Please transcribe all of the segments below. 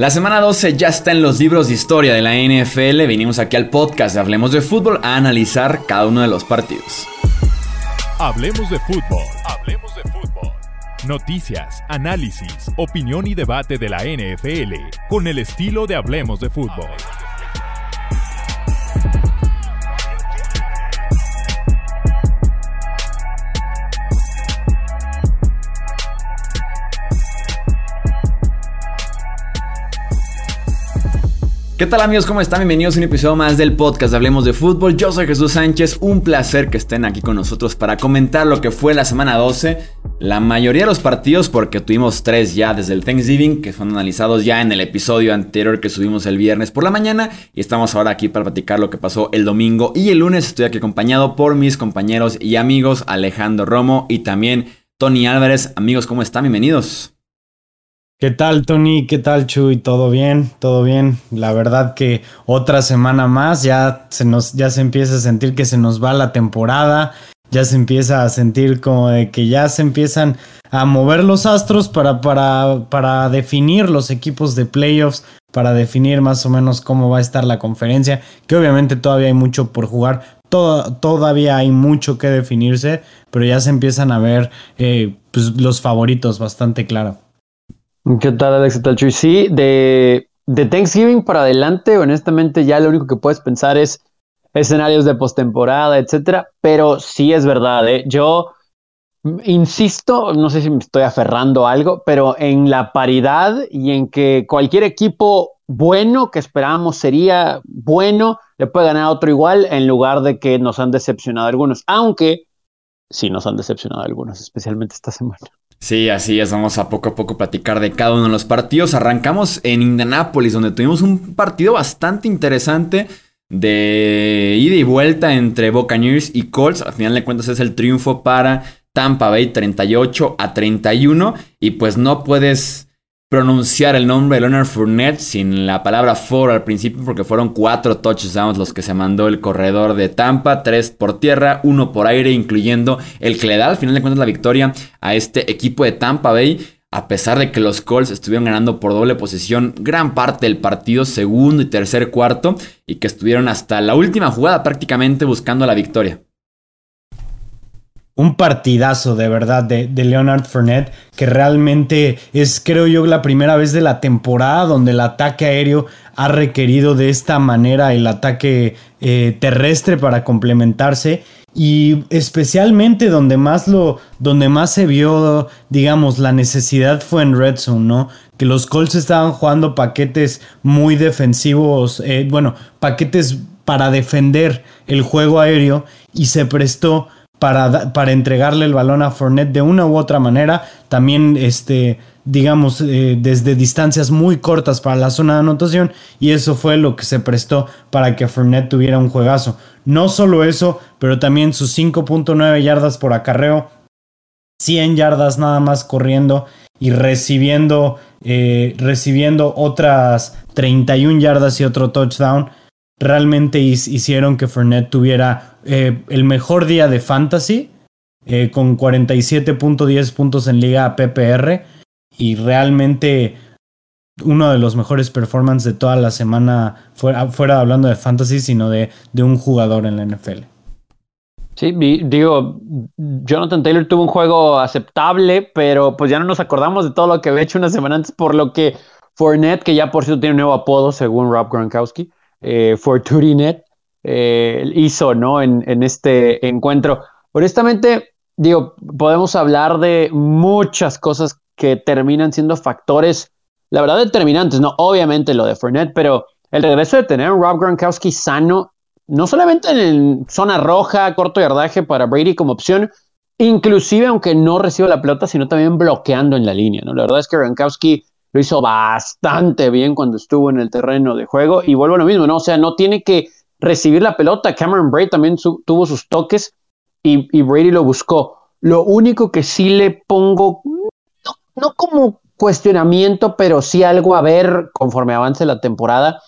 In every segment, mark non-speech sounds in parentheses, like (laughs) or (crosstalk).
La semana 12 ya está en los libros de historia de la NFL. Venimos aquí al podcast de Hablemos de Fútbol a analizar cada uno de los partidos. Hablemos de fútbol. Hablemos de fútbol. Noticias, análisis, opinión y debate de la NFL con el estilo de Hablemos de fútbol. ¿Qué tal amigos? ¿Cómo están? Bienvenidos a un episodio más del podcast Hablemos de Fútbol. Yo soy Jesús Sánchez, un placer que estén aquí con nosotros para comentar lo que fue la semana 12. La mayoría de los partidos, porque tuvimos tres ya desde el Thanksgiving, que fueron analizados ya en el episodio anterior que subimos el viernes por la mañana. Y estamos ahora aquí para platicar lo que pasó el domingo y el lunes. Estoy aquí acompañado por mis compañeros y amigos Alejandro Romo y también Tony Álvarez. Amigos, ¿cómo están? Bienvenidos. ¿Qué tal, Tony? ¿Qué tal, Chuy? ¿Todo bien? ¿Todo bien? La verdad que otra semana más ya se nos ya se empieza a sentir que se nos va la temporada, ya se empieza a sentir como de que ya se empiezan a mover los astros para, para, para definir los equipos de playoffs, para definir más o menos cómo va a estar la conferencia, que obviamente todavía hay mucho por jugar, todavía hay mucho que definirse, pero ya se empiezan a ver eh, pues, los favoritos bastante claro. ¿Qué tal, Alex? ¿Qué tal, Chuy? Sí, de, de Thanksgiving para adelante, honestamente, ya lo único que puedes pensar es escenarios de postemporada, etcétera. Pero sí es verdad, ¿eh? yo insisto, no sé si me estoy aferrando a algo, pero en la paridad y en que cualquier equipo bueno que esperábamos sería bueno, le puede ganar a otro igual en lugar de que nos han decepcionado algunos, aunque sí nos han decepcionado algunos, especialmente esta semana. Sí, así es, vamos a poco a poco platicar de cada uno de los partidos. Arrancamos en Indianápolis, donde tuvimos un partido bastante interesante de ida y vuelta entre Buccaneers y Colts. Al final de cuentas es el triunfo para Tampa Bay 38 a 31 y pues no puedes pronunciar el nombre de Leonard Fournette sin la palabra for al principio porque fueron cuatro touchdowns los que se mandó el corredor de Tampa, tres por tierra, uno por aire, incluyendo el que le da al final de cuentas la victoria a este equipo de Tampa Bay. A pesar de que los Colts estuvieron ganando por doble posición gran parte del partido, segundo y tercer cuarto, y que estuvieron hasta la última jugada prácticamente buscando la victoria un partidazo de verdad de, Leonard Fournette, que realmente es, creo yo, la primera vez de la temporada donde el ataque aéreo ha requerido de esta manera el ataque eh, terrestre para complementarse. Y especialmente donde más lo, donde más se vio, digamos, la necesidad fue en Red Zone, ¿no? Que los Colts estaban jugando paquetes muy defensivos, eh, bueno, paquetes para defender el juego aéreo y se prestó para, para, entregarle el balón a Fournette de una u otra manera. También, este, digamos, eh, desde distancias muy cortas para la zona de anotación. Y eso fue lo que se prestó para que Fournette tuviera un juegazo. No solo eso, pero también sus 5.9 yardas por acarreo. 100 yardas nada más corriendo y recibiendo, eh, recibiendo otras 31 yardas y otro touchdown realmente hicieron que Fournette tuviera eh, el mejor día de fantasy eh, con 47.10 puntos en liga PPR y realmente uno de los mejores performances de toda la semana, fuera, fuera hablando de fantasy, sino de, de un jugador en la NFL. Sí, digo, Jonathan Taylor tuvo un juego aceptable, pero pues ya no nos acordamos de todo lo que había hecho una semana antes, por lo que Fournette, que ya por cierto tiene un nuevo apodo según Rob Gronkowski, eh, Forturinet eh, hizo ¿no? En, este encuentro. Honestamente, digo, podemos hablar de muchas cosas que terminan siendo factores, la verdad, determinantes, ¿no? Obviamente lo de Fournette, pero el regreso de tener a Rob Gronkowski sano, no solamente en zona roja, corto yardaje para Brady como opción, inclusive aunque no reciba la pelota, sino también bloqueando en la línea, ¿no? La verdad es que Gronkowski lo hizo bastante bien cuando estuvo en el terreno de juego. Y vuelvo a lo mismo, ¿no? O sea, no tiene que recibir la pelota. Cameron Brady también tuvo sus toques y, Brady lo buscó. Lo único que sí le pongo, no, como cuestionamiento, pero sí algo a ver conforme avance la temporada,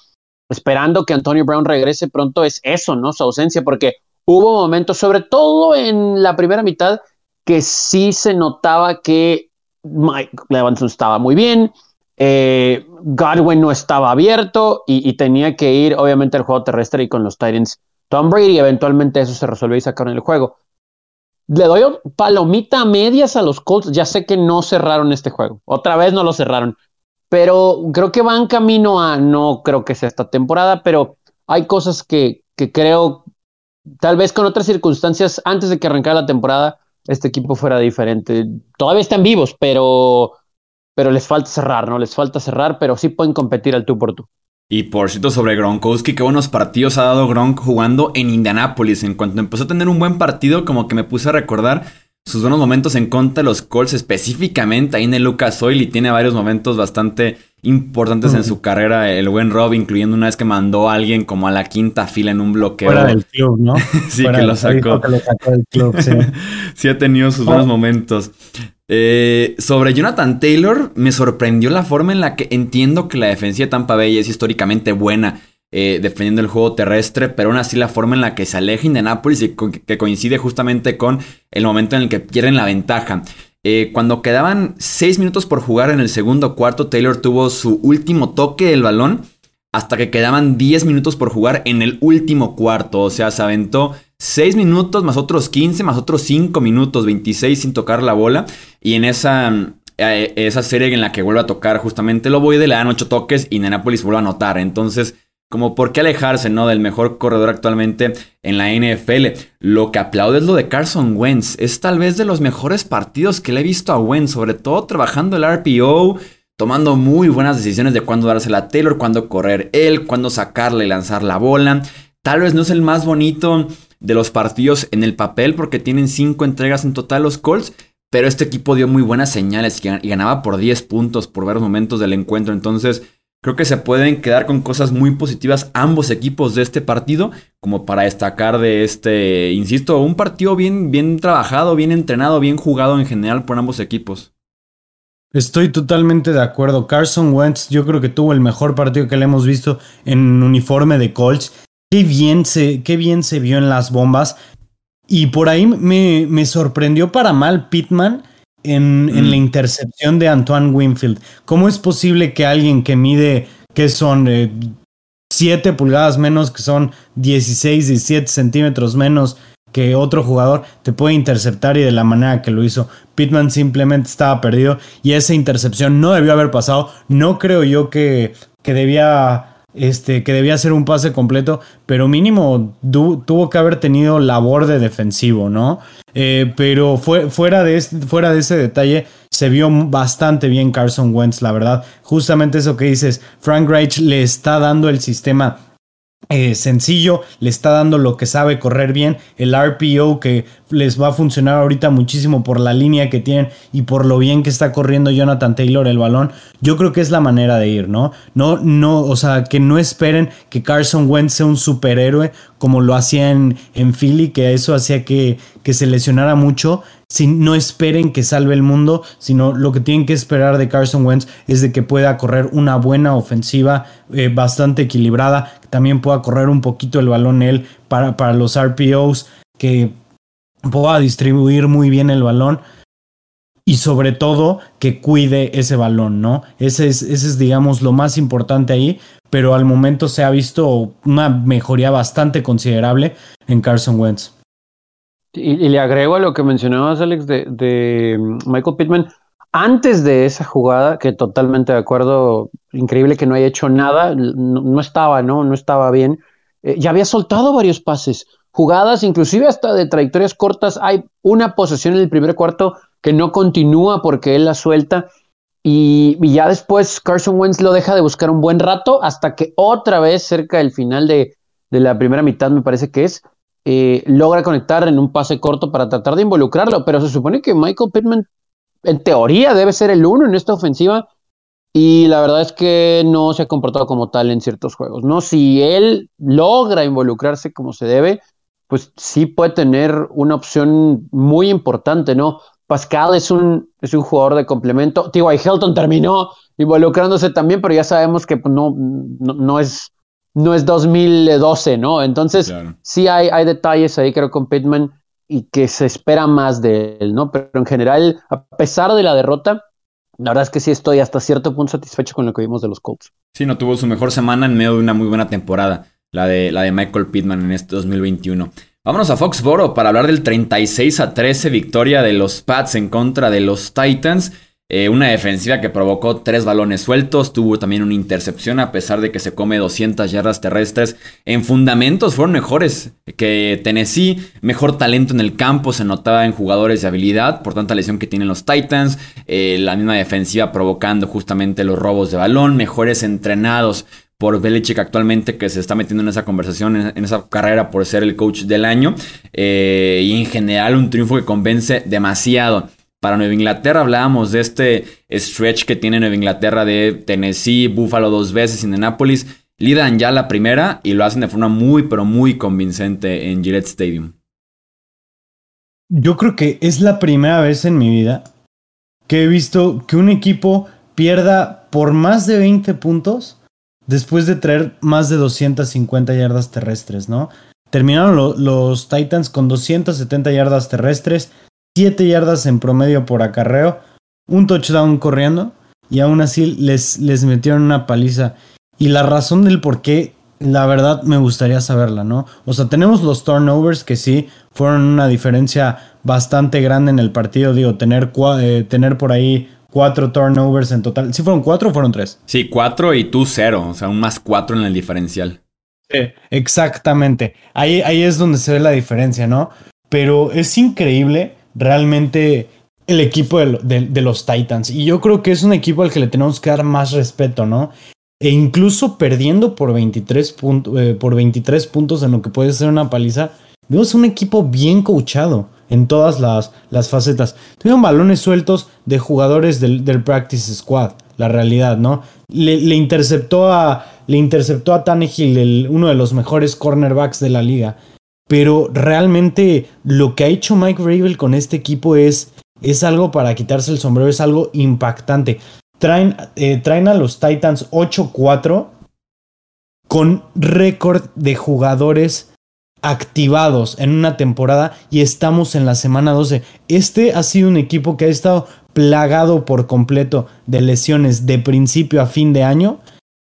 esperando que Antonio Brown regrese pronto, es eso, ¿no? Su ausencia, porque hubo momentos, sobre todo en la primera mitad, que sí se notaba que Mike Levanson estaba muy bien, Eh, Godwin no estaba abierto y, tenía que ir, obviamente, al juego terrestre y con los Titans Tom Brady. Eventualmente eso se resolvió y sacaron el juego. Le doy palomita a medias a los Colts. Ya sé que no cerraron este juego. Otra vez no lo cerraron. Pero creo que van camino a, no creo que sea esta temporada, pero hay cosas que, que creo, tal vez con otras circunstancias, antes de que arrancara la temporada, este equipo fuera diferente. Todavía están vivos, pero pero les falta cerrar, ¿no? Les falta cerrar, pero sí pueden competir al tú por tú. Y por cierto, sobre Gronkowski, qué buenos partidos ha dado Gronk jugando en Indianápolis. En cuanto empezó a tener un buen partido, como que me puse a recordar sus buenos momentos en contra de los Colts, específicamente ahí en el Lucas Oil, y tiene varios momentos bastante importantes en su carrera, el buen Rob, incluyendo una vez que mandó a alguien como a la quinta fila en un bloqueo. Fuera del club, ¿no? (laughs) sí, que lo sacó. (laughs) sí. ha tenido sus buenos momentos. Eh, sobre Jonathan Taylor, me sorprendió la forma en la que entiendo que la defensa de Tampa Bay es históricamente buena eh, defendiendo el juego terrestre, pero aún así la forma en la que se aleja Indianapolis y que coincide justamente con el momento en el que pierden la ventaja. Eh, cuando quedaban 6 minutos por jugar en el segundo cuarto, Taylor tuvo su último toque del balón hasta que quedaban 10 minutos por jugar en el último cuarto. O sea, se aventó 6 minutos más otros 15 más otros 5 minutos, 26 sin tocar la bola. Y en esa, eh, esa serie en la que vuelve a tocar justamente lo voy de le dan 8 toques y Nenápolis vuelve a anotar. Entonces, como por qué alejarse, ¿no? Del mejor corredor actualmente en la NFL. Lo que aplaude es lo de Carson Wentz. Es tal vez de los mejores partidos que le he visto a Wentz, sobre todo trabajando el RPO, tomando muy buenas decisiones de cuándo dársela a Taylor, cuándo correr él, cuándo sacarle y lanzar la bola. Tal vez no es el más bonito de los partidos en el papel porque tienen cinco entregas en total los Colts. Pero este equipo dio muy buenas señales y ganaba por 10 puntos por varios momentos del encuentro. Entonces, creo que se pueden quedar con cosas muy positivas ambos equipos de este partido, como para destacar de este, insisto, un partido bien, bien trabajado, bien entrenado, bien jugado en general por ambos equipos. Estoy totalmente de acuerdo. Carson Wentz, yo creo que tuvo el mejor partido que le hemos visto en uniforme de Colts. Qué bien se, qué bien se vio en las bombas. Y por ahí me, me sorprendió para mal Pittman en, la mm. intercepción de Antoine Winfield. ¿Cómo es posible que alguien que mide, que son 7 eh, pulgadas menos, que son 16, 17 centímetros menos que otro jugador, te puede interceptar y de la manera que lo hizo? Pittman simplemente estaba perdido y esa intercepción no debió haber pasado. No creo yo que, que debía este, que debía ser un pase completo, pero mínimo tuvo que haber tenido labor de defensivo, ¿no? Eh, pero fue, fuera, de fuera de ese detalle, se vio bastante bien Carson Wentz, la verdad. Justamente eso que dices, Frank Reich le está dando el sistema eh, sencillo, le está dando lo que sabe correr bien, el RPO que les va a funcionar ahorita muchísimo por la línea que tienen y por lo bien que está corriendo Jonathan Taylor el balón, yo creo que es la manera de ir, ¿no? No, no, o sea, que no esperen que Carson Wentz sea un superhéroe como lo hacía en, en Philly, que eso hacía que, que se lesionara mucho, si no esperen que salve el mundo, sino lo que tienen que esperar de Carson Wentz es de que pueda correr una buena ofensiva eh, bastante equilibrada, que también pueda correr un poquito el balón él para, para los RPOs, que pueda distribuir muy bien el balón y sobre todo que cuide ese balón, ¿no? Ese es, ese es, digamos, lo más importante ahí, pero al momento se ha visto una mejoría bastante considerable en Carson Wentz. Y, le agrego a lo que mencionabas, Alex, de, mm, Michael Pittman. Antes de esa jugada, que totalmente de acuerdo, increíble que no haya hecho nada, no, estaba, ¿no? No estaba bien. Eh, ya había soltado varios pases, jugadas, inclusive hasta de trayectorias cortas. Hay una posesión en el primer cuarto que no continúa porque él la suelta. Y, ya después Carson Wentz lo deja de buscar un buen rato hasta que otra vez, cerca del final de, de la primera mitad, me parece que es, eh, logra conectar en un pase corto para tratar de involucrarlo, pero se supone que Michael Pittman en teoría debe ser el uno en esta ofensiva y la verdad es que no se ha comportado como tal en ciertos juegos, ¿no? Si él logra involucrarse como se debe, pues sí puede tener una opción muy importante, ¿no? Pascal es un, es un jugador de complemento. T.Y. Hilton terminó involucrándose también, pero ya sabemos que pues, no, no es no es 2012, ¿no? Entonces, sí hay, hay detalles ahí, creo, con Pittman y que se espera más de él, ¿no? Pero en general, a pesar de la derrota, la verdad es que sí estoy hasta cierto punto satisfecho con lo que vimos de los Colts. Sí, no tuvo su mejor semana en medio de una muy buena temporada, la de, la de Michael Pittman en este 2021. Vámonos a Foxboro para hablar del 36 a 13 victoria de los Pats en contra de los Titans. Eh, una defensiva que provocó tres balones sueltos, tuvo también una intercepción a pesar de que se come 200 yardas terrestres. En fundamentos fueron mejores que Tennessee, mejor talento en el campo se notaba en jugadores de habilidad por tanta lesión que tienen los Titans, eh, la misma defensiva provocando justamente los robos de balón, mejores entrenados por Belichick actualmente que se está metiendo en esa conversación, en, esa carrera por ser el coach del año. Eh, y en general un triunfo que convence demasiado. Para Nueva Inglaterra hablábamos de este stretch que tiene Nueva Inglaterra de Tennessee, Buffalo dos veces, Indianapolis. Lidan ya la primera y lo hacen de forma muy, pero muy convincente en Gillette Stadium. Yo creo que es la primera vez en mi vida que he visto que un equipo pierda por más de 20 puntos después de traer más de 250 yardas terrestres, ¿no? Terminaron los Titans con 270 yardas terrestres, 7 yardas en promedio por acarreo, un touchdown corriendo y aún así les, les metieron una paliza. Y la razón del por qué, la verdad me gustaría saberla, ¿no? O sea, tenemos los turnovers que sí fueron una diferencia bastante grande en el partido, digo, tener, eh, tener por ahí cuatro turnovers en total. ¿Sí fueron cuatro o fueron tres? Sí, cuatro y tú cero, o sea, un más cuatro en el diferencial. Sí, exactamente. Ahí, ahí es donde se ve la diferencia, ¿no? Pero es increíble realmente el equipo de, los Titans. Y yo creo que es un equipo al que le tenemos que dar más respeto, ¿no? E incluso perdiendo por 23, eh, por 23 puntos en lo que puede ser una paliza, vemos un equipo bien coachado en todas las, las facetas. Tuvieron balones sueltos de jugadores del, Practice Squad, la realidad, ¿no? Le, interceptó a, le interceptó a uno de los mejores cornerbacks de la liga. Pero realmente lo que ha hecho Mike Rabel con este equipo es, es algo para quitarse el sombrero, es algo impactante. Traen, eh, traen a los Titans 8-4 con récord de jugadores activados en una temporada y estamos en la semana 12. Este ha sido un equipo que ha estado plagado por completo de lesiones de principio a fin de año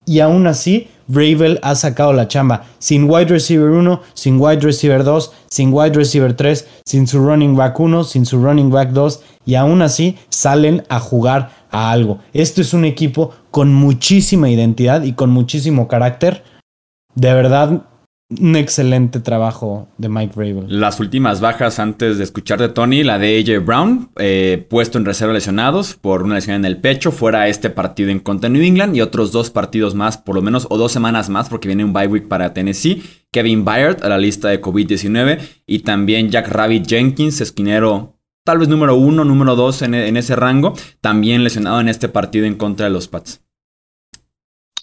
y aún así Bravel ha sacado la chamba sin wide receiver 1, sin wide receiver 2, sin wide receiver 3, sin su running back 1, sin su running back 2 y aún así salen a jugar a algo. Esto es un equipo con muchísima identidad y con muchísimo carácter. De verdad, un excelente trabajo de Mike Rabel. Las últimas bajas antes de escuchar de Tony, la de AJ Brown, eh, puesto en reserva lesionados por una lesión en el pecho, fuera este partido en contra New England y otros dos partidos más, por lo menos, o dos semanas más, porque viene un bye week para Tennessee. Kevin Byard a la lista de COVID-19 y también Jack Rabbit Jenkins, esquinero tal vez número uno, número dos en, en ese rango, también lesionado en este partido en contra de los Pats.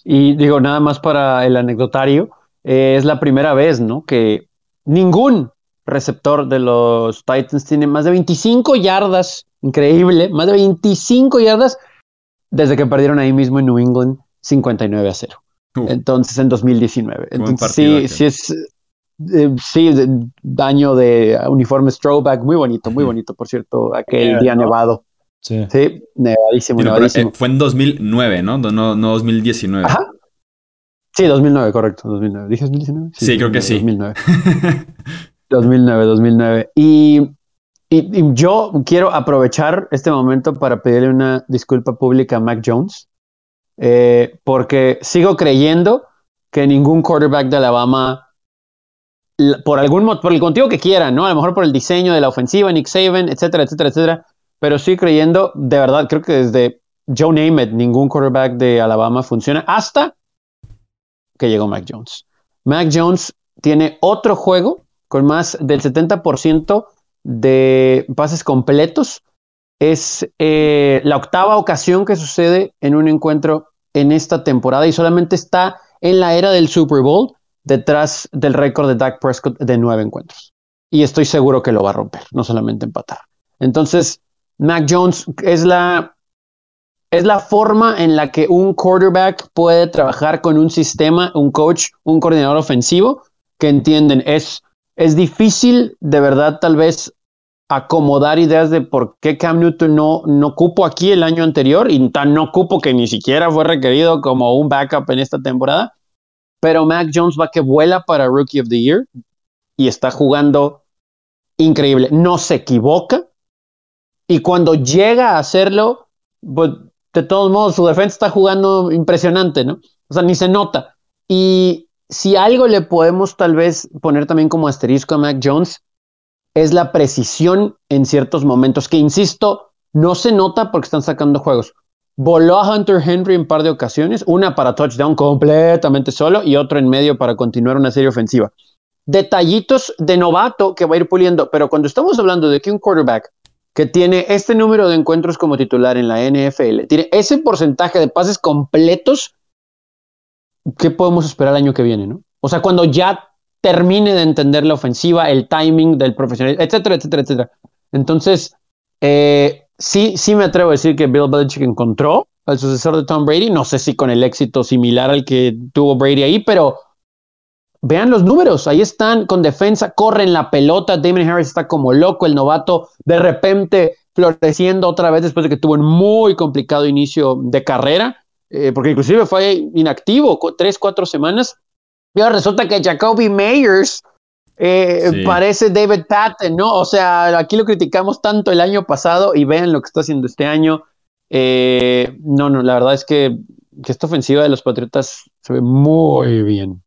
Y digo, nada más para el anecdotario. Eh, es la primera vez, ¿no? Que ningún receptor de los Titans tiene más de 25 yardas, increíble, más de 25 yardas desde que perdieron ahí mismo en New England 59 a 0. Entonces, en 2019. Entonces, sí, sí es, eh, sí, daño de uniforme throwback, muy bonito, muy bonito, por cierto, aquel día nevado. Sí. sí, nevadísimo, nevadísimo. Eh, fue en 2009, ¿no? No, no 2019. Ajá, Sí, 2009, correcto, 2009. ¿Dije 2019? Sí, creo que sí. 2009. 2009, 2009. Y, y, yo quiero aprovechar este momento para pedirle una disculpa pública a Mac Jones, eh, porque sigo creyendo que ningún quarterback de Alabama, por algún por el motivo que quiera, ¿no? A lo mejor por el diseño de la ofensiva, Nick Saban, etcétera, etcétera, etcétera, pero sí creyendo, de verdad, creo que desde Joe Namath, ningún quarterback de Alabama funciona, hasta que llegó Mac Jones. Mac Jones tiene otro juego con más del 70% de pases completos. Es eh, la octava ocasión que sucede en un encuentro en esta temporada y solamente está en la era del Super Bowl detrás del récord de Dak Prescott de nueve encuentros. Y estoy seguro que lo va a romper, no solamente empatar. Entonces, Mac Jones es la es la forma en la que un quarterback puede trabajar con un sistema, un coach, un coordinador ofensivo que entienden. Es, es difícil, de verdad, tal vez acomodar ideas de por qué Cam Newton no, no cupo aquí el año anterior y tan no cupo que ni siquiera fue requerido como un backup en esta temporada. Pero Mac Jones va que vuela para Rookie of the Year y está jugando increíble. No se equivoca y cuando llega a hacerlo, pues de todos modos su defensa está jugando impresionante, ¿no? O sea, ni se nota. Y si algo le podemos tal vez poner también como asterisco a Mac Jones, es la precisión en ciertos momentos, que insisto, no se nota porque están sacando juegos. Voló a Hunter Henry en par de ocasiones, una para touchdown completamente solo y otro en medio para continuar una serie ofensiva. Detallitos de novato que va a ir puliendo, pero cuando estamos hablando de que un quarterback que tiene este número de encuentros como titular en la NFL, tiene ese porcentaje de pases completos, ¿qué podemos esperar el año que viene, no? O sea, cuando ya termine de entender la ofensiva, el timing del profesional, etcétera, etcétera, etcétera. Entonces, eh, sí, sí me atrevo a decir que Bill Belichick encontró al sucesor de Tom Brady. No sé si con el éxito similar al que tuvo Brady ahí, pero vean los números. Ahí están con defensa, corren la pelota. Damon Harris está como loco, el novato, de repente floreciendo otra vez después de que tuvo un muy complicado inicio de carrera, eh, porque inclusive fue inactivo tres, cuatro semanas resulta que Jacoby Meyers eh, parece David Patton, ¿no? O sea, aquí lo criticamos tanto el año pasado y vean lo que está haciendo este año. Eh, no, no, la verdad es que, esta ofensiva de los Patriotas se ve muy bien.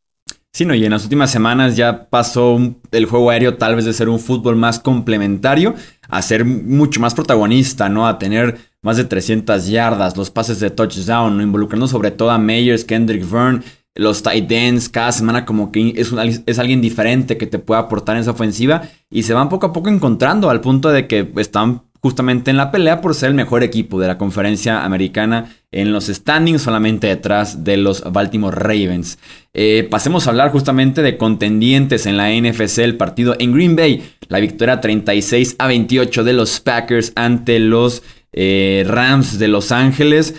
Sí, no, y en las últimas semanas ya pasó el juego aéreo tal vez de ser un fútbol más complementario a ser mucho más protagonista, ¿no? A tener más de 300 yardas, los pases de touchdown, ¿no? involucrando sobre todo a Meyers, Kendrick Verne los tight ends cada semana como que es, es alguien diferente que te puede aportar en esa ofensiva y se van poco a poco encontrando al punto de que están justamente en la pelea por ser el mejor equipo de la conferencia americana en los standings, solamente detrás de los Baltimore Ravens. Eh, pasemos a hablar justamente de contendientes en la NFC, el partido en Green Bay, la victoria 36 a 28 de los Packers ante los eh, Rams de Los Ángeles,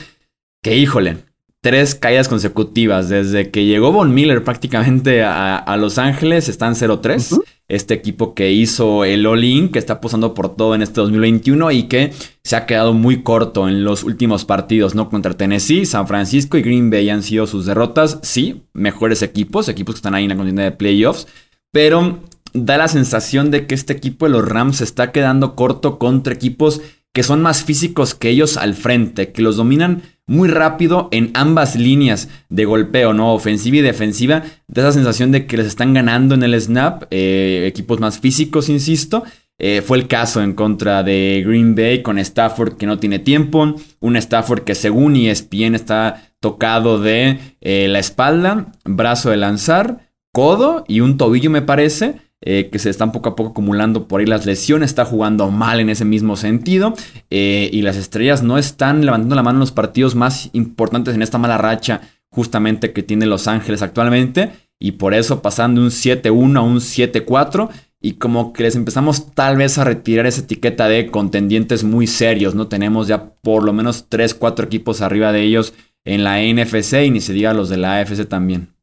que híjole, tres caídas consecutivas. Desde que llegó Von Miller prácticamente a, Los Ángeles, están 0-3. Este equipo que hizo el All-In, que está posando por todo en este 2021 y que se ha quedado muy corto en los últimos partidos, ¿no? Contra Tennessee, San Francisco y Green Bay han sido sus derrotas. Sí, mejores equipos, equipos que están ahí en la contienda de playoffs, pero da la sensación de que este equipo de los Rams se está quedando corto contra equipos que son más físicos que ellos al frente, que los dominan muy rápido en ambas líneas de golpeo, ¿no? Ofensiva y defensiva. Da esa sensación de que les están ganando en el snap. Eh, equipos más físicos, insisto. Eh, fue el caso en contra de Green Bay con Stafford que no tiene tiempo. Un Stafford que según ESPN está tocado de eh, la espalda, brazo de lanzar, codo y un tobillo me parece. Eh, que se están poco a poco acumulando por ahí las lesiones, está jugando mal en ese mismo sentido eh, y las estrellas no están levantando la mano en los partidos más importantes en esta mala racha justamente que tiene Los Ángeles actualmente y por eso pasando un 7-1 a un 7-4 y como que les empezamos tal vez a retirar esa etiqueta de contendientes muy serios, ¿no? Tenemos ya por lo menos 3, 4 equipos arriba de ellos en la NFC y ni se diga los de la AFC también.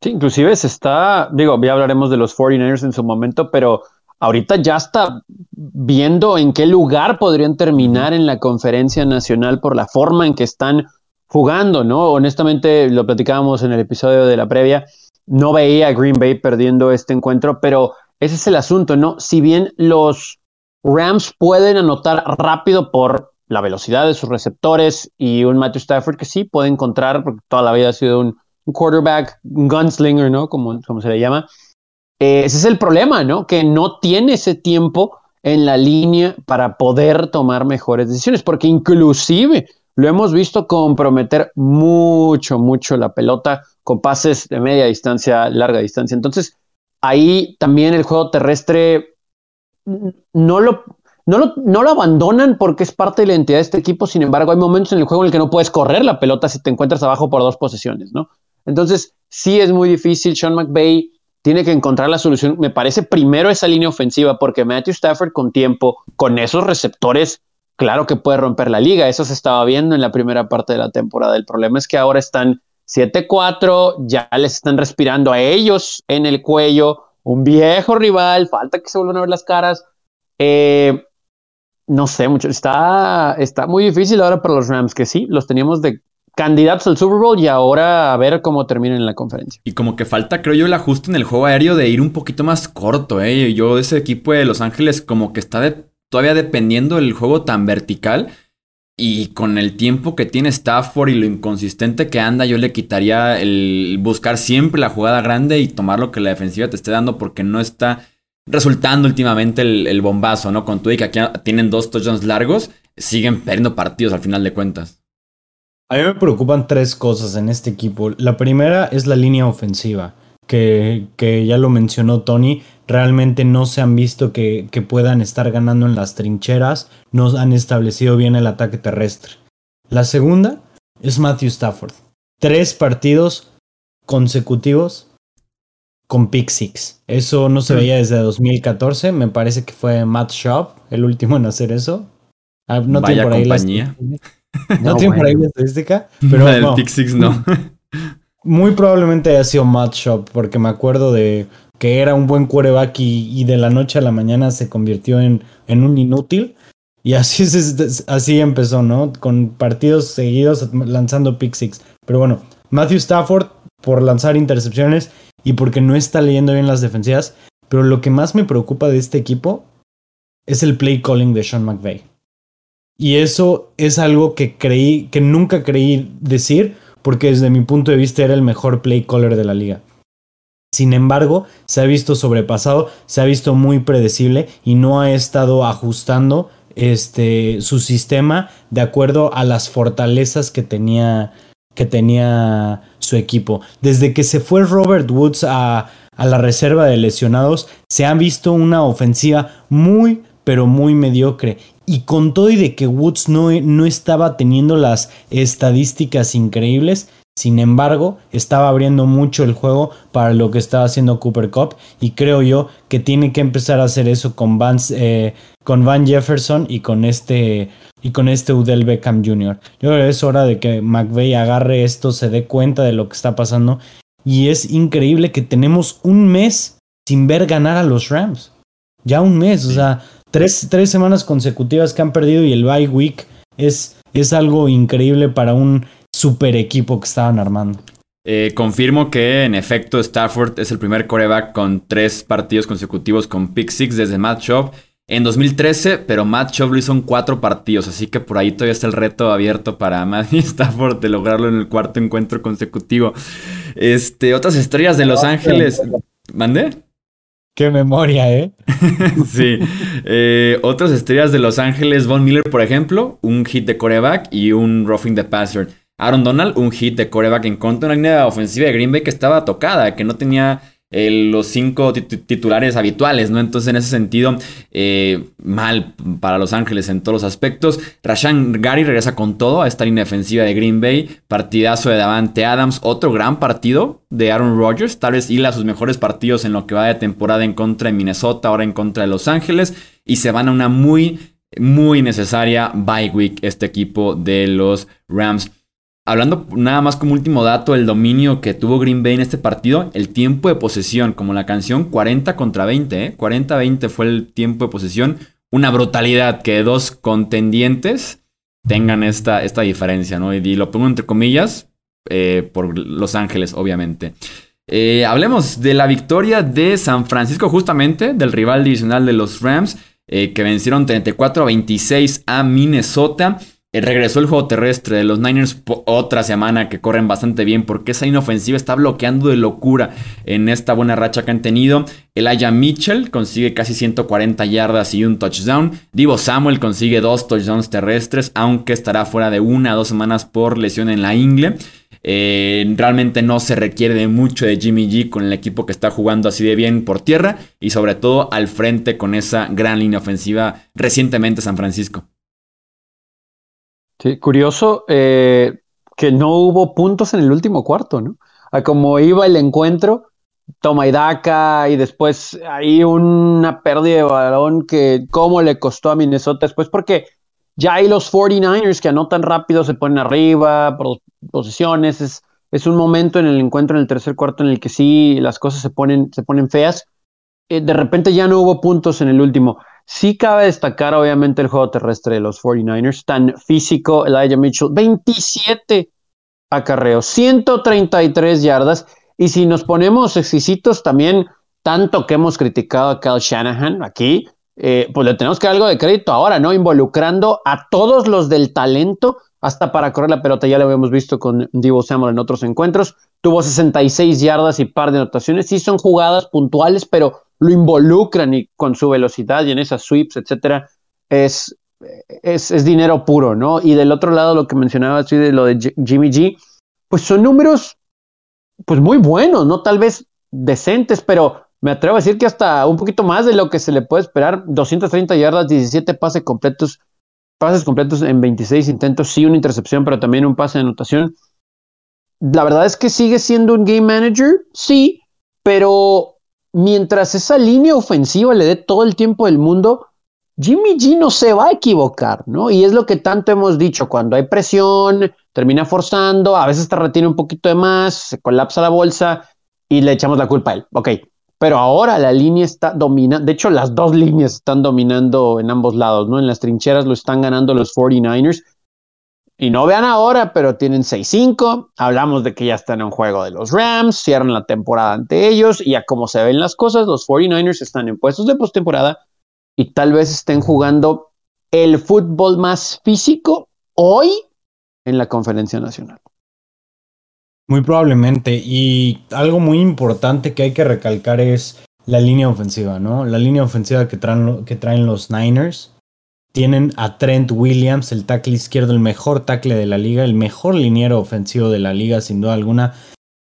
Sí, inclusive se está, digo, ya hablaremos de los 49ers en su momento, pero ahorita ya está viendo en qué lugar podrían terminar en la conferencia nacional por la forma en que están jugando, ¿no? Honestamente, lo platicábamos en el episodio de la previa, no veía a Green Bay perdiendo este encuentro, pero ese es el asunto, ¿no? Si bien los Rams pueden anotar rápido por la velocidad de sus receptores y un Matthew Stafford que sí puede encontrar, porque toda la vida ha sido un quarterback, un gunslinger, ¿no? Como, como se le llama. Eh, ese es el problema, ¿no? Que no tiene ese tiempo en la línea para poder tomar mejores decisiones, porque inclusive lo hemos visto comprometer mucho, mucho la pelota con pases de media distancia, larga distancia. Entonces, ahí también el juego terrestre no lo, no lo, no lo abandonan porque es parte de la identidad de este equipo. Sin embargo, hay momentos en el juego en el que no puedes correr la pelota si te encuentras abajo por dos posesiones, ¿no? Entonces, sí es muy difícil. Sean McVay tiene que encontrar la solución. Me parece primero esa línea ofensiva, porque Matthew Stafford con tiempo, con esos receptores, claro que puede romper la liga. Eso se estaba viendo en la primera parte de la temporada. El problema es que ahora están 7-4, ya les están respirando a ellos en el cuello un viejo rival, falta que se vuelvan a ver las caras. Eh, no sé mucho, está, está muy difícil ahora para los Rams, que sí, los teníamos de candidatos al Super Bowl y ahora a ver cómo terminan en la conferencia. Y como que falta, creo yo, el ajuste en el juego aéreo de ir un poquito más corto, ¿eh? Yo, ese equipo de Los Ángeles, como que está todavía dependiendo del juego tan vertical. Y con el tiempo que tiene Stafford y lo inconsistente que anda, yo le quitaría el buscar siempre la jugada grande y tomar lo que la defensiva te esté dando porque no está resultando últimamente el, bombazo, ¿no? Con tu que aquí tienen dos touchdowns largos, siguen perdiendo partidos al final de cuentas. A mí me preocupan tres cosas en este equipo. La primera es la línea ofensiva, que, que ya lo mencionó Tony. Realmente no se han visto que, que puedan estar ganando en las trincheras, no han establecido bien el ataque terrestre. La segunda es Matthew Stafford. Tres partidos consecutivos con Pick Six. Eso no se veía desde 2014. Me parece que fue Matt Shop el último en hacer eso. Ah, no Vaya tiene por ahí compañía. (laughs) no, tiene por ahí (laughs) la estadística. Pero del Pick Six no. (laughs) Muy probablemente haya sido Matt Shop, porque me acuerdo de que era un buen quarterback y, de la noche a la mañana se convirtió en, en un inútil. Y así, es, así empezó, ¿no? Con partidos seguidos lanzando pick six. Pero bueno, Matthew Stafford por lanzar intercepciones y porque no está leyendo bien las defensivas. Pero lo que más me preocupa de este equipo es el play calling de Sean McVay. Y eso es algo que creí, que nunca creí decir, porque desde mi punto de vista era el mejor play caller de la liga. Sin embargo, se ha visto sobrepasado, se ha visto muy predecible y no ha estado ajustando este, su sistema de acuerdo a las fortalezas que tenía que tenía su equipo. Desde que se fue Robert Woods a, a la reserva de lesionados, se ha visto una ofensiva muy, pero muy mediocre. Y con todo y de que Woods no, no estaba teniendo las estadísticas increíbles, sin embargo, estaba abriendo mucho el juego para lo que estaba haciendo Cooper Cup y creo yo que tiene que empezar a hacer eso con, eh, con Van Jefferson y con este y con este Udell Beckham Jr. Yo creo que es hora de que McVeigh agarre esto, se dé cuenta de lo que está pasando y es increíble que tenemos un mes sin ver ganar a los Rams. Ya un mes, o sea, tres, tres semanas consecutivas que han perdido y el bye week es, es algo increíble para un super equipo que estaban armando. Eh, confirmo que en efecto Stafford es el primer coreback con tres partidos consecutivos con pick six desde Matt Schaub en 2013, pero Matt Schaub lo hizo en cuatro partidos, así que por ahí todavía está el reto abierto para Matt (laughs) Stafford de lograrlo en el cuarto encuentro consecutivo. Este, otras estrellas de Los Ángeles. ¿Mandé? Qué memoria, ¿eh? (laughs) sí. Eh, otras estrellas de Los Ángeles, Von Miller, por ejemplo, un hit de coreback y un roughing the passer. Aaron Donald, un hit de coreback en contra de una línea ofensiva de Green Bay que estaba tocada, que no tenía los cinco titulares habituales, ¿no? Entonces, en ese sentido, eh, mal para Los Ángeles en todos los aspectos. Rashan Gary regresa con todo a esta línea defensiva de Green Bay. Partidazo de Davante Adams, otro gran partido de Aaron Rodgers. Tal vez hila sus mejores partidos en lo que va de temporada en contra de Minnesota, ahora en contra de Los Ángeles. Y se van a una muy, muy necesaria bye week este equipo de los Rams. Hablando nada más como último dato, el dominio que tuvo Green Bay en este partido, el tiempo de posesión, como la canción 40 contra 20, ¿eh? 40-20 fue el tiempo de posesión. Una brutalidad que dos contendientes tengan esta, esta diferencia, ¿no? Y, lo pongo entre comillas eh, por Los Ángeles, obviamente. Eh, hablemos de la victoria de San Francisco, justamente, del rival divisional de los Rams, eh, que vencieron 34 a 26 a Minnesota. Eh, regresó el juego terrestre de los Niners otra semana que corren bastante bien porque esa inofensiva está bloqueando de locura en esta buena racha que han tenido. Elijah Mitchell consigue casi 140 yardas y un touchdown. Divo Samuel consigue dos touchdowns terrestres, aunque estará fuera de una a dos semanas por lesión en la ingle. Eh, realmente no se requiere de mucho de Jimmy G con el equipo que está jugando así de bien por tierra y sobre todo al frente con esa gran línea ofensiva recientemente San Francisco. Sí, curioso eh, que no hubo puntos en el último cuarto, ¿no? A como iba el encuentro, toma y daca y después hay una pérdida de balón que cómo le costó a Minnesota después porque ya hay los 49ers que anotan rápido, se ponen arriba, por posiciones, es, es un momento en el encuentro en el tercer cuarto en el que sí las cosas se ponen, se ponen feas eh, de repente ya no hubo puntos en el último. Sí cabe destacar, obviamente, el juego terrestre de los 49ers, tan físico, Elijah Mitchell, 27 acarreos, 133 yardas. Y si nos ponemos exquisitos también, tanto que hemos criticado a Kyle Shanahan aquí, eh, pues le tenemos que dar algo de crédito ahora, ¿no? Involucrando a todos los del talento hasta para correr la pelota, ya lo habíamos visto con Divo Samuel en otros encuentros, tuvo 66 yardas y par de anotaciones, sí son jugadas puntuales, pero lo involucran y con su velocidad y en esas sweeps, etcétera, es, es, es dinero puro, ¿no? Y del otro lado, lo que mencionaba así de lo de Jimmy G, pues son números, pues muy buenos, ¿no? Tal vez decentes, pero me atrevo a decir que hasta un poquito más de lo que se le puede esperar, 230 yardas, 17 pases completos, pases completos en 26 intentos, sí una intercepción, pero también un pase de anotación. La verdad es que sigue siendo un game manager, sí, pero mientras esa línea ofensiva le dé todo el tiempo del mundo, Jimmy G no se va a equivocar, ¿no? Y es lo que tanto hemos dicho, cuando hay presión, termina forzando, a veces te retiene un poquito de más, se colapsa la bolsa y le echamos la culpa a él. Ok, pero ahora la línea está dominando, de hecho las dos líneas están dominando en ambos lados, ¿no? En las trincheras lo están ganando los 49ers. Y no vean ahora, pero tienen 6-5. Hablamos de que ya están en juego de los Rams, cierran la temporada ante ellos y a como se ven las cosas, los 49ers están en puestos de postemporada y tal vez estén jugando el fútbol más físico hoy en la conferencia nacional. Muy probablemente. Y algo muy importante que hay que recalcar es la línea ofensiva, ¿no? La línea ofensiva que traen, que traen los Niners. Tienen a Trent Williams, el tackle izquierdo, el mejor tackle de la liga, el mejor liniero ofensivo de la liga, sin duda alguna.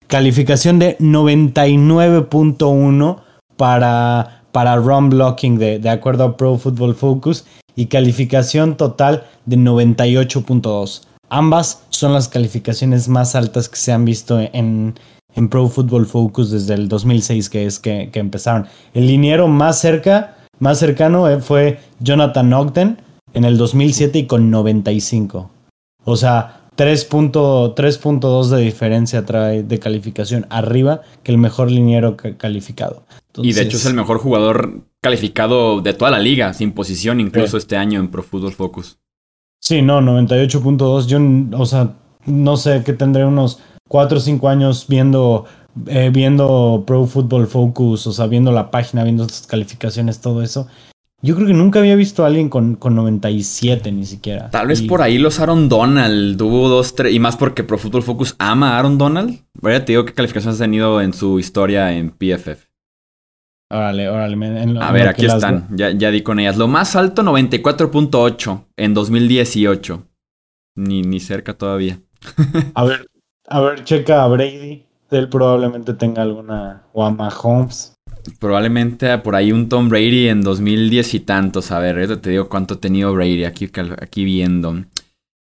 Calificación de 99.1 para, para run blocking, de, de acuerdo a Pro Football Focus. Y calificación total de 98.2. Ambas son las calificaciones más altas que se han visto en, en Pro Football Focus desde el 2006, que es que, empezaron. El liniero más cerca, más cercano eh, fue Jonathan Ogden en el 2007 y con 95. O sea, 3.2 de diferencia trae de calificación arriba que el mejor liniero calificado. y de hecho es el mejor jugador calificado de toda la liga, sin posición, incluso este año en Pro Football Focus. Sí, no, 98.2. Yo, o sea, no sé qué tendré unos 4 o 5 años viendo, eh, viendo Pro Football Focus, o sea, viendo la página, viendo sus calificaciones, todo eso. Yo creo que nunca había visto a alguien con, con 97 ni siquiera. Tal vez por ahí los Aaron Donald, tuvo dos, tres, y más porque Pro Football Focus ama a Aaron Donald. Vaya, te digo qué calificaciones ha tenido en su historia en PFF. Órale, órale. a ver, aquí están. Ya, ya, di con ellas. Lo más alto, 94.8 en 2018. Ni, ni cerca todavía. a ver, a ver, checa a Brady. Él probablemente tenga alguna. O a Mahomes. Probablemente por ahí un Tom Brady en 2010 y tantos. A ver, te digo cuánto ha tenido Brady aquí, aquí viendo.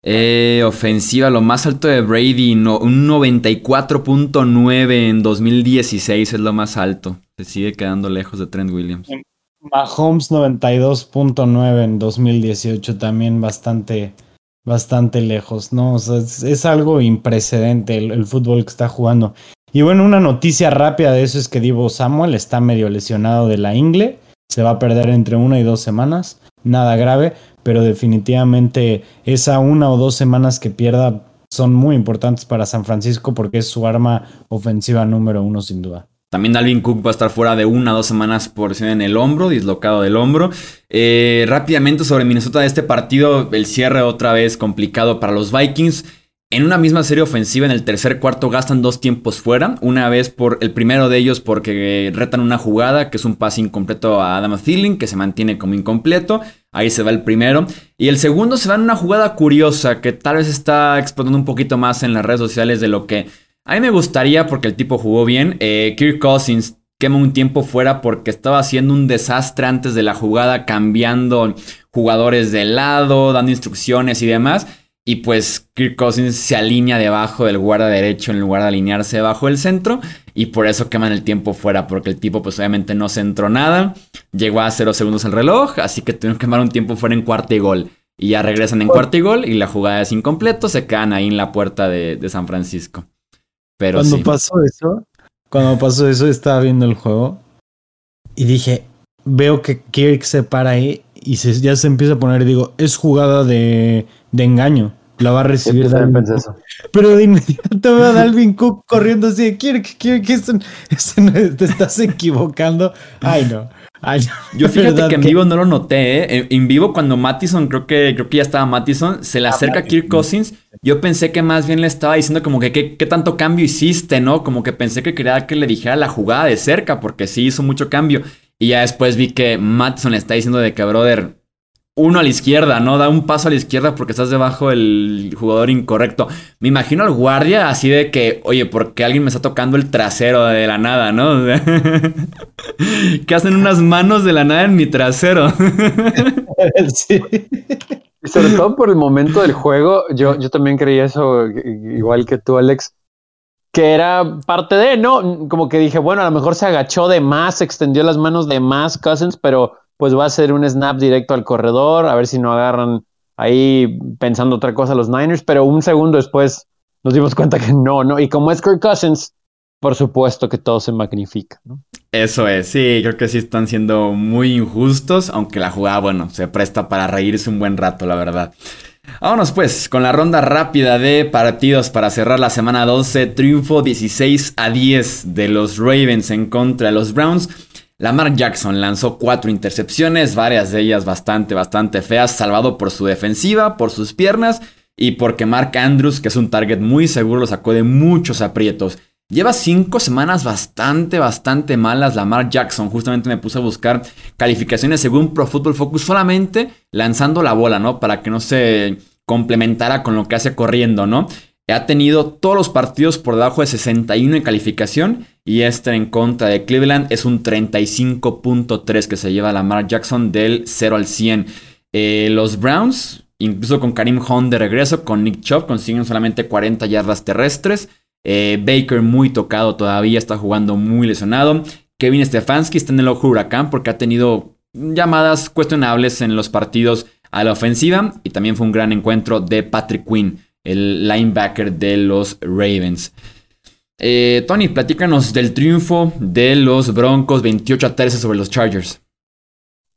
Eh, ofensiva, lo más alto de Brady, no, un 94.9 en 2016 es lo más alto. Se sigue quedando lejos de Trent Williams. Mahomes 92.9 en 2018 también bastante, bastante lejos, ¿no? O sea, es, algo imprecedente el, el, fútbol que está jugando. Y bueno, una noticia rápida de eso es que Divo Samuel está medio lesionado de la ingle. Se va a perder entre una y dos semanas. Nada grave, pero definitivamente esa una o dos semanas que pierda son muy importantes para San Francisco porque es su arma ofensiva número uno sin duda. También Dalvin Cook va a estar fuera de una o dos semanas por en el hombro, dislocado del hombro. Eh, rápidamente sobre Minnesota de este partido, el cierre otra vez complicado para los Vikings. En una misma serie ofensiva, en el tercer cuarto gastan dos tiempos fuera. Una vez por el primero de ellos porque retan una jugada, que es un pase incompleto a Adam Thielen, que se mantiene como incompleto. Ahí se va el primero. Y el segundo se va en una jugada curiosa, que tal vez está explotando un poquito más en las redes sociales de lo que a mí me gustaría, porque el tipo jugó bien. Eh, Kirk Cousins quema un tiempo fuera porque estaba haciendo un desastre antes de la jugada, cambiando jugadores de lado, dando instrucciones y demás. Y pues Kirk Cousins se alinea debajo del guarda derecho en lugar de alinearse debajo del centro. Y por eso queman el tiempo fuera, porque el tipo pues obviamente no centró nada. Llegó a 0 segundos el reloj, así que tuvieron que quemar un tiempo fuera en cuarto y gol. Y ya regresan en cuarto y gol y la jugada es incompleto, se quedan ahí en la puerta de, San Francisco. Pero cuando pasó eso, cuando pasó eso estaba viendo el juego y dije, veo que Kirk se para ahí y se, ya se empieza a poner y digo, es jugada de, de engaño. La va a recibir Dalvin Cook. Pero de inmediato veo a Dalvin Cook corriendo así de Kirk, Kirk, eso, te estás equivocando. Ay, no. (laughs) Yo fíjate que en vivo no lo noté, ¿eh? En, vivo cuando Mattison, creo que, creo que ya estaba Mattison, se le acerca a Kirk Cousins, yo pensé que más bien le estaba diciendo como que qué tanto cambio hiciste, ¿no? Como que pensé que quería que le dijera la jugada de cerca, porque sí hizo mucho cambio. Y ya después vi que Mattison le está diciendo de que, brother, uno a la izquierda, ¿no? Da un paso a la izquierda porque estás debajo del jugador incorrecto. Me imagino al guardia así de que, oye, porque alguien me está tocando el trasero de la nada, ¿no? (laughs) que hacen unas manos de la nada en mi trasero. (laughs) sí. Y sobre todo por el momento del juego, yo, yo también creía eso, igual que tú, Alex, que era parte de, ¿no? Como que dije, bueno, a lo mejor se agachó de más, extendió las manos de más Cousins, pero pues va a ser un snap directo al corredor, a ver si no agarran ahí pensando otra cosa los Niners, pero un segundo después nos dimos (laughs) cuenta que no, no, y como es Kirk Cousins, por supuesto que todo se magnifica. Eso es, sí, creo que sí están siendo muy injustos, aunque la jugada, bueno, se presta para reírse un buen rato, la verdad. Vámonos pues con la ronda rápida de partidos para cerrar la semana 12. Triunfo 16 a 10 de los Ravens en contra de los Browns. Lamar Jackson lanzó cuatro intercepciones, varias de ellas bastante, bastante feas, salvado por su defensiva, por sus piernas y porque Mark Andrews, que es un target muy seguro, lo sacó de muchos aprietos. Lleva cinco semanas bastante, bastante malas Lamar Jackson. Justamente me puse a buscar calificaciones según Pro Football Focus solamente lanzando la bola, ¿no? Para que no se complementara con lo que hace corriendo, ¿no? Ha tenido todos los partidos por debajo de 61 en calificación y este en contra de Cleveland es un 35.3 que se lleva Lamar Jackson del 0 al 100. Eh, los Browns, incluso con Karim Hunt de regreso, con Nick Chubb, consiguen solamente 40 yardas terrestres. Eh, Baker muy tocado todavía, está jugando muy lesionado. Kevin Stefanski está en el ojo huracán porque ha tenido llamadas cuestionables en los partidos a la ofensiva y también fue un gran encuentro de Patrick Quinn, el linebacker de los Ravens. Eh, Tony, platícanos del triunfo de los Broncos 28 a 13 sobre los Chargers.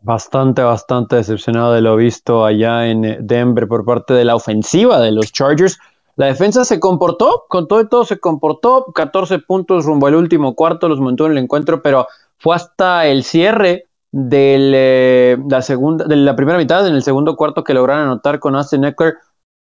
Bastante, bastante decepcionado de lo visto allá en eh, Denver por parte de la ofensiva de los Chargers. La defensa se comportó, con todo y todo se comportó, 14 puntos rumbo al último cuarto, los montó en el encuentro, pero fue hasta el cierre de eh, la segunda, de la primera mitad, en el segundo cuarto que lograron anotar con Austin Eckler.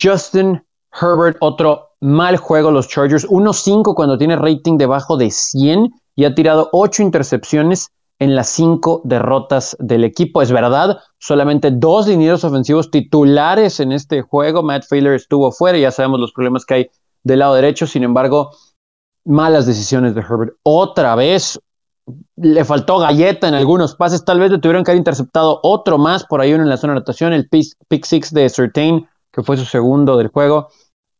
Justin Herbert, otro mal juego, los Chargers, 1-5 cuando tiene rating debajo de 100 y ha tirado 8 intercepciones en las 5 derrotas del equipo. Es verdad, solamente dos linieros ofensivos titulares en este juego. Matt Failer estuvo fuera, ya sabemos los problemas que hay del lado derecho, sin embargo, malas decisiones de Herbert. Otra vez, le faltó galleta en algunos pases, tal vez le tuvieron que haber interceptado otro más por ahí uno en la zona de anotación, el pick, six de Certain, que fue su segundo del juego.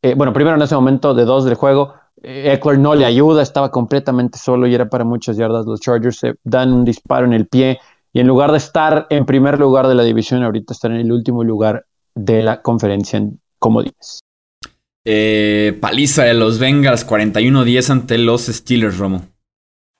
Eh, bueno, primero en ese momento de dos del juego, eh, Eckler no le ayuda, estaba completamente solo y era para muchas yardas. Los Chargers se dan un disparo en el pie y en lugar de estar en primer lugar de la división, ahorita están en el último lugar de la conferencia en comodines. Eh, paliza de los Bengals 41-10 ante los Steelers, Romo.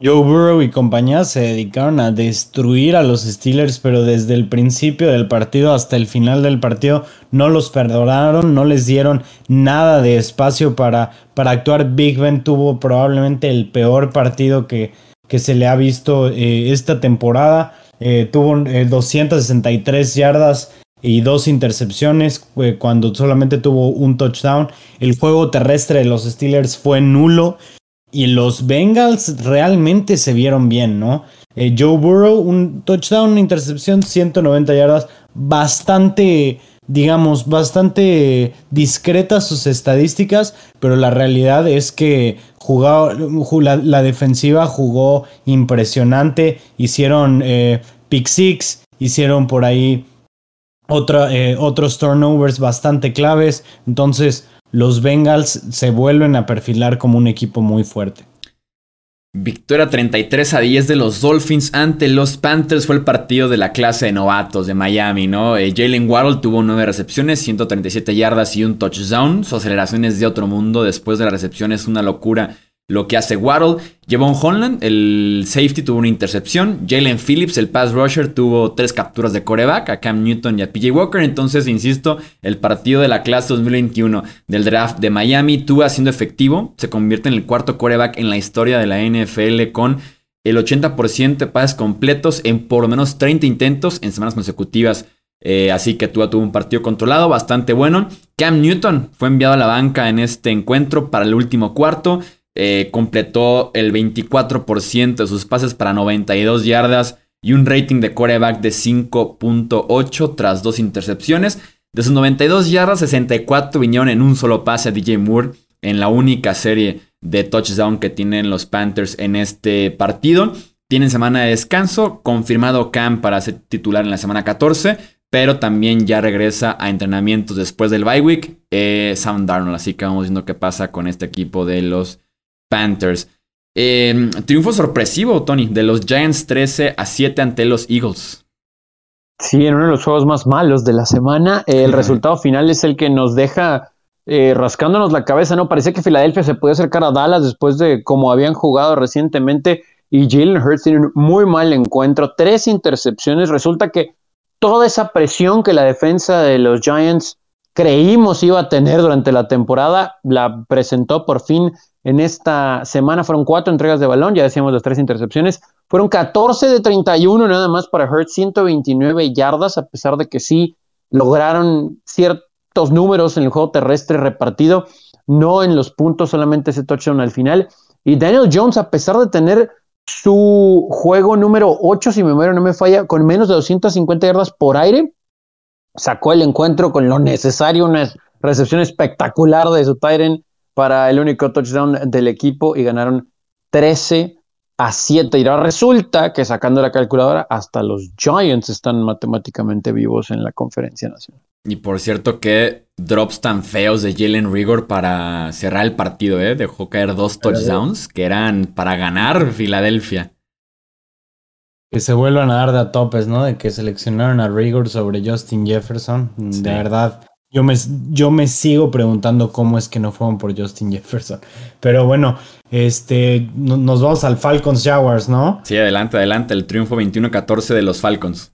Joe Burrow y compañía se dedicaron a destruir a los Steelers, pero desde el principio del partido hasta el final del partido no los perdonaron, no les dieron nada de espacio para, para actuar. Big Ben tuvo probablemente el peor partido que, que se le ha visto eh, esta temporada. Eh, tuvo 263 eh, yardas y dos intercepciones cuando solamente tuvo un touchdown. El juego terrestre de los Steelers fue nulo. Y los Bengals realmente se vieron bien, ¿no? Eh, Joe Burrow, un touchdown, una intercepción, 190 yardas, bastante, digamos, bastante discretas sus estadísticas, pero la realidad es que jugó, la, defensiva jugó impresionante, hicieron eh, pick six, hicieron por ahí otra, eh, otros turnovers bastante claves, entonces los Bengals se vuelven a perfilar como un equipo muy fuerte. Victoria 33 a 10 de los Dolphins ante los Panthers fue el partido de la clase de novatos de Miami, ¿no? Eh, Jalen Waddle tuvo 9 recepciones, 137 yardas y un touchdown. Su aceleración es de otro mundo. Después de la recepción es una locura lo que hace Waddle. Llevó un Holland, el safety tuvo una intercepción. Jalen Phillips, el pass rusher, tuvo tres capturas de coreback a Cam Newton y a PJ Walker. Entonces, insisto, el partido de la clase 2021 del draft de Miami, tuvo siendo efectivo, se convierte en el cuarto coreback en la historia de la NFL con el 80% de pases completos en por lo menos 30 intentos en semanas consecutivas. Eh, así que Tua tuvo un partido controlado, bastante bueno. Cam Newton fue enviado a la banca en este encuentro para el último cuarto. Eh, completó el 24% de sus pases para 92 yardas y un rating de coreback de 5.8 tras dos intercepciones. De sus 92 yardas, 64 vinieron en un solo pase a DJ Moore en la única serie de touchdown que tienen los Panthers en este partido. Tienen semana de descanso, confirmado Cam para ser titular en la semana 14, pero también ya regresa a entrenamientos después del bye week eh, Sam Darnold. Así que vamos viendo qué pasa con este equipo de los Panthers. Em, triunfo sorpresivo, Tony, de los Giants 13 a 7 ante los Eagles. Sí, en uno de los juegos más malos de la semana. El resultado final es el que nos deja eh, rascándonos la cabeza, ¿no? Parecía que Filadelfia se podía acercar a Dallas después de cómo habían jugado recientemente y Jalen Hurts tiene un muy mal encuentro, tres intercepciones. Resulta que toda esa presión que la defensa de los Giants creímos iba a tener durante la temporada, la presentó por fin en esta semana. Fueron cuatro entregas de balón, ya decíamos las tres intercepciones. Fueron 14 de 31 nada más para Hurts, 129 yardas, a pesar de que sí lograron ciertos números en el juego terrestre repartido, no en los puntos, solamente ese touchdown al final. Y Daniel Jones, a pesar de tener su juego número 8, si mi memoria no me falla, con menos de 250 yardas por aire, sacó el encuentro con lo necesario, una recepción espectacular de su Tyren para el único touchdown del equipo y ganaron 13 a 7. Y ahora resulta que sacando la calculadora, hasta los Giants están matemáticamente vivos en la conferencia nacional. Y por cierto, que drops tan feos de Jalen Rigor para cerrar el partido, ¿eh? Dejó caer dos touchdowns que eran para ganar Filadelfia que se vuelvan a dar de a topes, ¿no? De que seleccionaron a Rigor sobre Justin Jefferson. De verdad, yo me, yo me sigo preguntando cómo es que no fueron por Justin Jefferson. Pero bueno, este, nos vamos al Falcons Jaguars, ¿no? Sí, adelante, adelante. El triunfo 21-14 de los Falcons.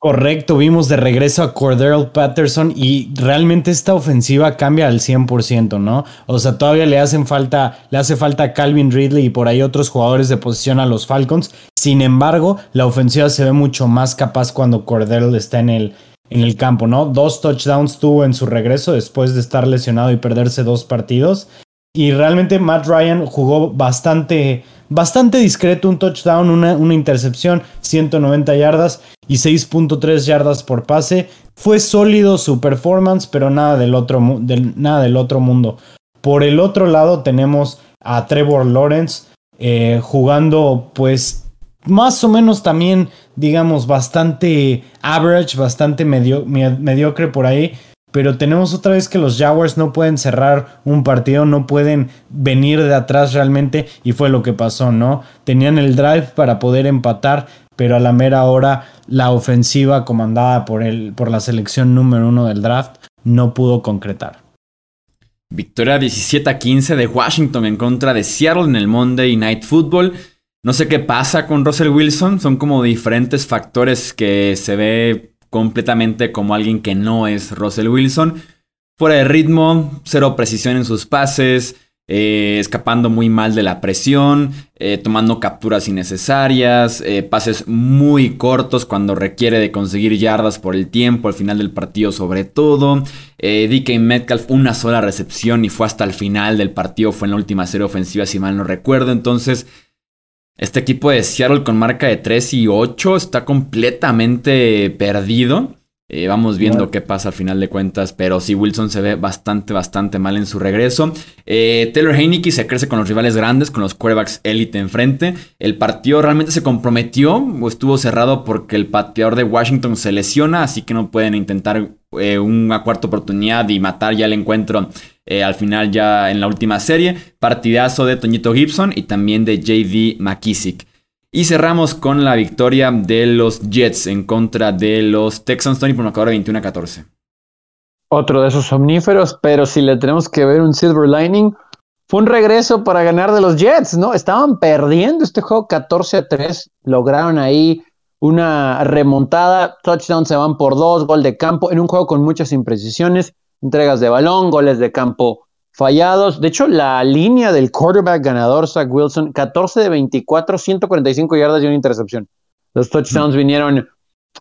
Correcto, vimos de regreso a Cordell Patterson y realmente esta ofensiva cambia al 100%, ¿no? O sea, todavía le hacen falta, le hace falta Calvin Ridley y por ahí otros jugadores de posición a los Falcons. Sin embargo, la ofensiva se ve mucho más capaz cuando Cordell está en el, en el campo, ¿no? Dos touchdowns tuvo en su regreso después de estar lesionado y perderse dos partidos. Y realmente Matt Ryan jugó bastante, bastante discreto, un touchdown, una, una intercepción, 190 yardas y 6.3 yardas por pase. Fue sólido su performance, pero nada del, otro, nada del otro mundo. Por el otro lado tenemos a Trevor Lawrence eh, jugando pues más o menos también digamos bastante average, bastante mediocre por ahí. Pero tenemos otra vez que los Jaguars no pueden cerrar un partido, no pueden venir de atrás realmente y fue lo que pasó, ¿no? Tenían el drive para poder empatar, pero a la mera hora la ofensiva comandada por, el, por la selección número uno del draft no pudo concretar. Victoria 17 a 15 de Washington en contra de Seattle en el Monday Night Football. No sé qué pasa con Russell Wilson, son como diferentes factores que se ve completamente como alguien que no es Russell Wilson. Fuera de ritmo, cero precisión en sus pases, eh, escapando muy mal de la presión, eh, tomando capturas innecesarias, eh, pases muy cortos cuando requiere de conseguir yardas por el tiempo, al final del partido sobre todo. DK Metcalf una sola recepción y fue hasta el final del partido, fue en la última serie ofensiva si mal no recuerdo, entonces... Este equipo de Seattle con marca de 3 y 8 está completamente perdido. Eh, vamos viendo qué pasa al final de cuentas, pero sí, Wilson se ve bastante, bastante mal en su regreso. Eh, Taylor Heineke se crece con los rivales grandes, con los quarterbacks élite enfrente. El partido realmente se comprometió o estuvo cerrado porque el pateador de Washington se lesiona, así que no pueden intentar eh, una cuarta oportunidad y matar ya el encuentro al final ya en la última serie. Partidazo de Toñito Gibson y también de JD McKissick. Y cerramos con la victoria de los Jets en contra de los Texans, Tony, por marcador de 21 a 14. Otro de esos omníferos, pero si le tenemos que ver un silver lining, fue un regreso para ganar de los Jets, ¿no? Estaban perdiendo este juego 14 a 3, lograron ahí una remontada, touchdown se van por dos, gol de campo, en un juego con muchas imprecisiones, entregas de balón, goles de campo fallados. De hecho, la línea del quarterback ganador, Zach Wilson, 14 de 24, 145 yardas y una intercepción. Los touchdowns vinieron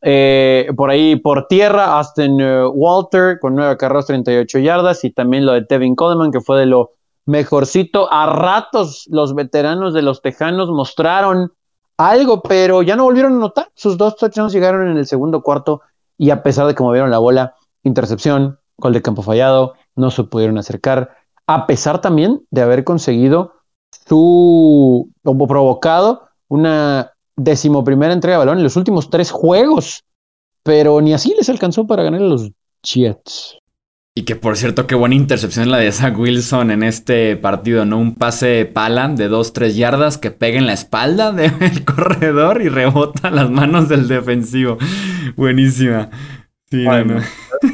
eh, por ahí por tierra, Austin eh, Walter con 9 carros, 38 yardas, y también lo de Tevin Coleman, que fue de lo mejorcito. A ratos los veteranos de los Tejanos mostraron algo, pero ya no volvieron a notar. Sus dos touchdowns llegaron en el segundo cuarto y a pesar de que movieron la bola, intercepción, gol de campo fallado, no se pudieron acercar, a pesar también de haber conseguido su, provocado una decimoprimera entrega de balón en los últimos tres juegos, pero ni así les alcanzó para ganar a los Jets. Y que por cierto, qué buena intercepción la de Zach Wilson en este partido, ¿no? Un pase palan de 2-3 yardas que pega en la espalda (laughs) del corredor y rebota las manos del defensivo. Buenísima. Sí, (laughs)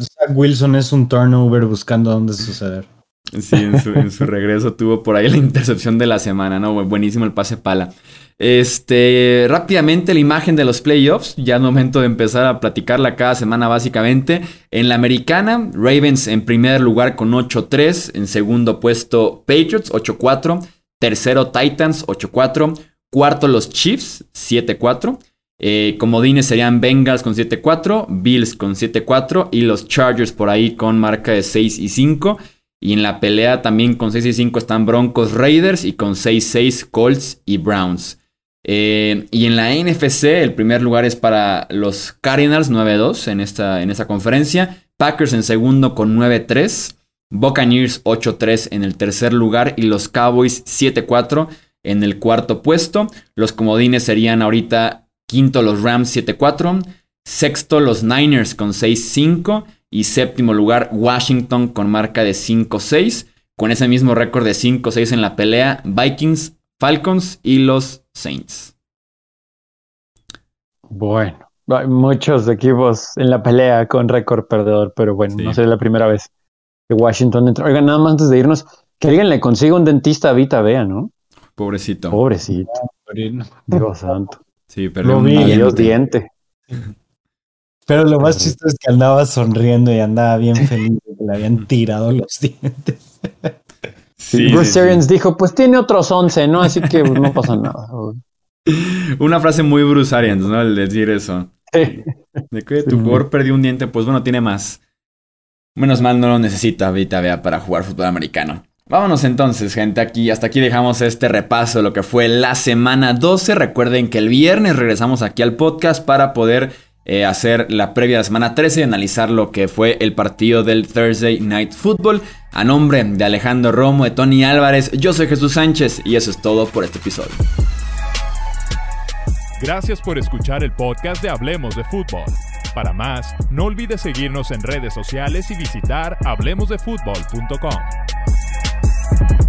Zach Wilson es un turnover buscando dónde suceder. Sí, en su, en su regreso tuvo por ahí la intercepción de la semana, ¿no? Buenísimo el pase pala. Este, rápidamente la imagen de los playoffs, ya es momento de empezar a platicarla cada semana básicamente. En la americana, Ravens en primer lugar con 8-3, en segundo puesto Patriots 8-4, tercero Titans 8-4, cuarto los Chiefs 7-4. Eh, comodines serían Bengals con 7-4, Bills con 7-4 y los Chargers por ahí con marca de 6 y 5. Y en la pelea también con 6 y 5 están Broncos Raiders y con 6-6 Colts y Browns. Eh, y en la NFC, el primer lugar es para los Cardinals 9-2 en esta, en esta conferencia. Packers en segundo con 9-3. Buccaneers 8-3 en el tercer lugar. Y los Cowboys 7-4 en el cuarto puesto. Los comodines serían ahorita quinto los Rams 7-4. Sexto los Niners con 6-5. Y séptimo lugar Washington con marca de 5-6. Con ese mismo récord de 5-6 en la pelea, Vikings Falcons y los Saints. Bueno, hay muchos equipos en la pelea con récord perdedor, pero bueno, no sé, la primera vez que Washington entró. Oigan, nada más antes de irnos, que alguien le consiga un dentista a Vita Vea, ¿no? Pobrecito. Pobrecito. Dios santo. Sí, pero Dios diente. (laughs) Pero lo más chistoso es que andaba sonriendo y andaba bien feliz de que le habían (laughs) tirado los dientes. Bruce Arians dijo, pues tiene otros 11, ¿no? Así que no pasa nada. (laughs) Una frase muy Bruce Arians, ¿no? El decir eso. De que tu jugador perdió un diente, pues bueno, tiene más. Menos mal no lo necesita Vita Vea para jugar fútbol americano. Vámonos entonces, gente, aquí hasta aquí dejamos este repaso de lo que fue la semana 12. Recuerden que el viernes regresamos aquí al podcast para poder eh, hacer la previa de semana 13 y analizar lo que fue el partido del Thursday Night Football. A nombre de Alejandro Romo, de Tony Álvarez, yo soy Jesús Sánchez y eso es todo por este episodio. Gracias por escuchar el podcast de Hablemos de Fútbol. Para más, no olvides seguirnos en redes sociales y visitar hablemosdefutbol.com. you